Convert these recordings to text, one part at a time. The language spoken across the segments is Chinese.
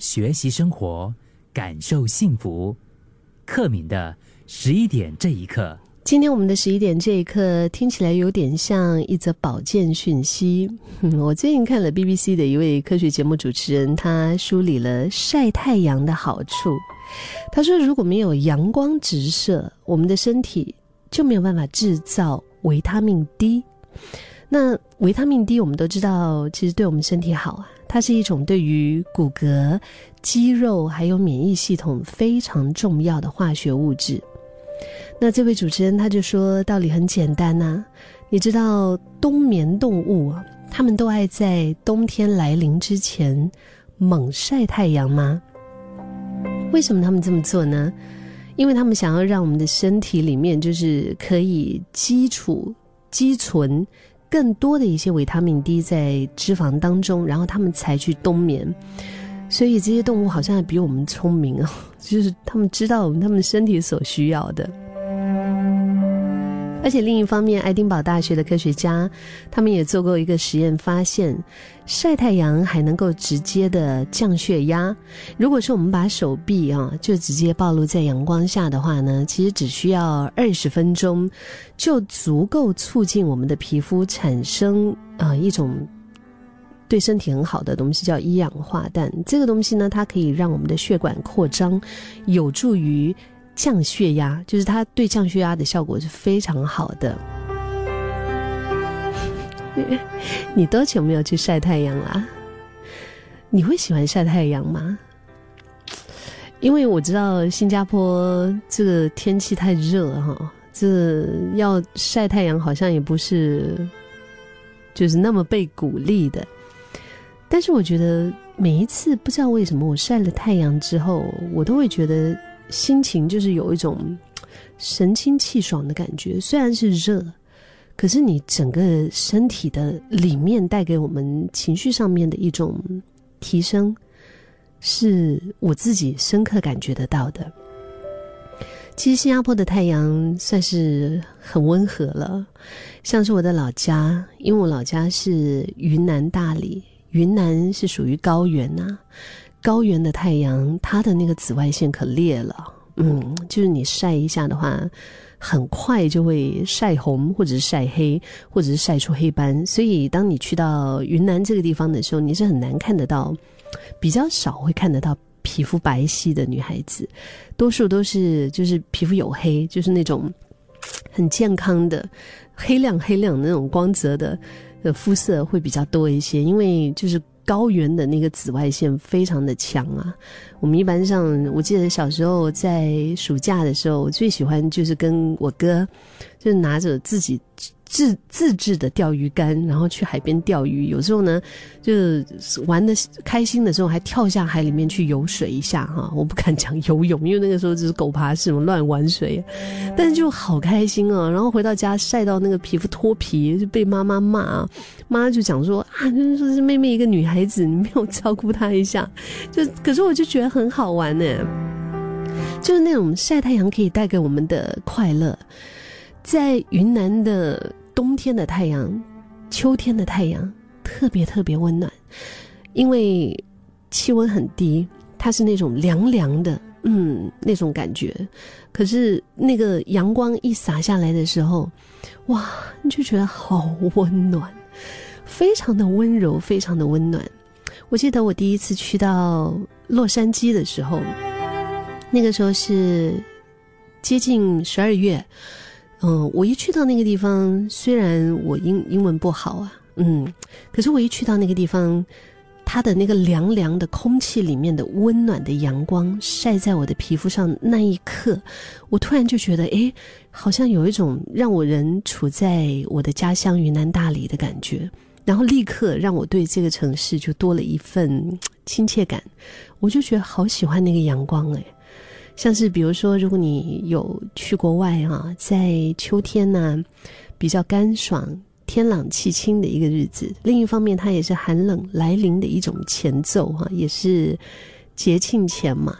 学习生活，感受幸福。克敏的十一点这一刻，今天我们的十一点这一刻听起来有点像一则保健讯息。我最近看了 BBC 的一位科学节目主持人，他梳理了晒太阳的好处。他说，如果没有阳光直射，我们的身体就没有办法制造维他命 D。那维他命 D 我们都知道，其实对我们身体好啊。它是一种对于骨骼、肌肉还有免疫系统非常重要的化学物质。那这位主持人他就说，道理很简单呐，你知道冬眠动物他们都爱在冬天来临之前猛晒太阳吗？为什么他们这么做呢？因为他们想要让我们的身体里面就是可以基础积存。更多的一些维他命 D 在脂肪当中，然后他们才去冬眠，所以这些动物好像比我们聪明啊，就是他们知道他们身体所需要的。而且另一方面，爱丁堡大学的科学家，他们也做过一个实验，发现晒太阳还能够直接的降血压。如果说我们把手臂啊就直接暴露在阳光下的话呢，其实只需要二十分钟，就足够促进我们的皮肤产生啊一种对身体很好的东西，叫一氧化氮。这个东西呢，它可以让我们的血管扩张，有助于。降血压，就是它对降血压的效果是非常好的。你多久没有去晒太阳啦？你会喜欢晒太阳吗？因为我知道新加坡这个天气太热哈，这要晒太阳好像也不是就是那么被鼓励的。但是我觉得每一次不知道为什么我晒了太阳之后，我都会觉得。心情就是有一种神清气爽的感觉，虽然是热，可是你整个身体的里面带给我们情绪上面的一种提升，是我自己深刻感觉得到的。其实新加坡的太阳算是很温和了，像是我的老家，因为我老家是云南大理，云南是属于高原呐。高原的太阳，它的那个紫外线可烈了，嗯，就是你晒一下的话，很快就会晒红，或者是晒黑，或者是晒出黑斑。所以，当你去到云南这个地方的时候，你是很难看得到，比较少会看得到皮肤白皙的女孩子，多数都是就是皮肤黝黑，就是那种很健康的黑亮黑亮的那种光泽的的肤色会比较多一些，因为就是。高原的那个紫外线非常的强啊！我们一般上，我记得小时候在暑假的时候，我最喜欢就是跟我哥，就是拿着自己。自自制的钓鱼竿，然后去海边钓鱼。有时候呢，就是玩的开心的时候，还跳下海里面去游水一下哈。我不敢讲游泳，因为那个时候就是狗爬式，乱玩水。但是就好开心啊！然后回到家晒到那个皮肤脱皮，就被妈妈骂。妈就讲说啊，说是妹妹一个女孩子，你没有照顾她一下。就可是我就觉得很好玩呢，就是那种晒太阳可以带给我们的快乐，在云南的。冬天的太阳，秋天的太阳特别特别温暖，因为气温很低，它是那种凉凉的，嗯，那种感觉。可是那个阳光一洒下来的时候，哇，你就觉得好温暖，非常的温柔，非常的温暖。我记得我第一次去到洛杉矶的时候，那个时候是接近十二月。嗯，我一去到那个地方，虽然我英英文不好啊，嗯，可是我一去到那个地方，它的那个凉凉的空气里面的温暖的阳光晒在我的皮肤上那一刻，我突然就觉得，哎，好像有一种让我人处在我的家乡云南大理的感觉，然后立刻让我对这个城市就多了一份亲切感，我就觉得好喜欢那个阳光，哎。像是比如说，如果你有去国外啊，在秋天呢，比较干爽、天朗气清的一个日子。另一方面，它也是寒冷来临的一种前奏哈，也是节庆前嘛。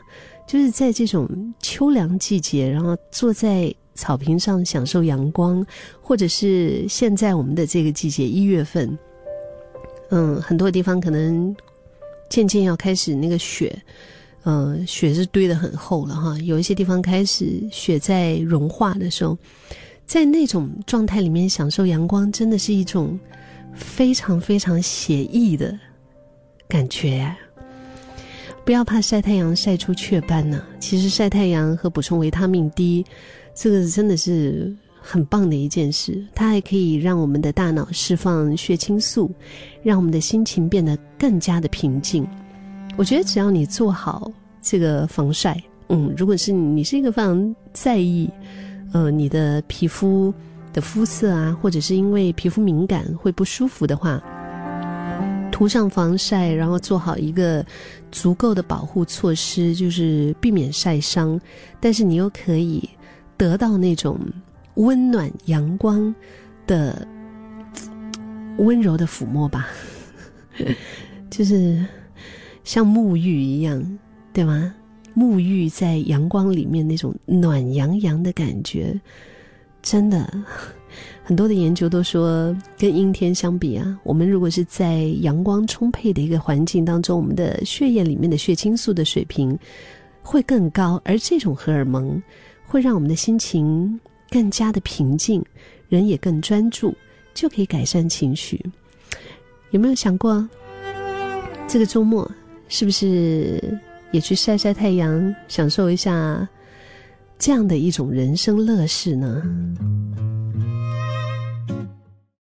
就是在这种秋凉季节，然后坐在草坪上享受阳光，或者是现在我们的这个季节一月份，嗯，很多地方可能渐渐要开始那个雪，呃，雪是堆得很厚了哈。有一些地方开始雪在融化的时候，在那种状态里面享受阳光，真的是一种非常非常写意的感觉。不要怕晒太阳晒出雀斑呢。其实晒太阳和补充维他命 D，这个真的是很棒的一件事。它还可以让我们的大脑释放血清素，让我们的心情变得更加的平静。我觉得只要你做好这个防晒，嗯，如果是你是一个非常在意，呃，你的皮肤的肤色啊，或者是因为皮肤敏感会不舒服的话。涂上防晒，然后做好一个足够的保护措施，就是避免晒伤。但是你又可以得到那种温暖阳光的温柔的抚摸吧，就是像沐浴一样，对吗？沐浴在阳光里面那种暖洋洋的感觉，真的。很多的研究都说，跟阴天相比啊，我们如果是在阳光充沛的一个环境当中，我们的血液里面的血清素的水平会更高，而这种荷尔蒙会让我们的心情更加的平静，人也更专注，就可以改善情绪。有没有想过，这个周末是不是也去晒晒太阳，享受一下这样的一种人生乐事呢？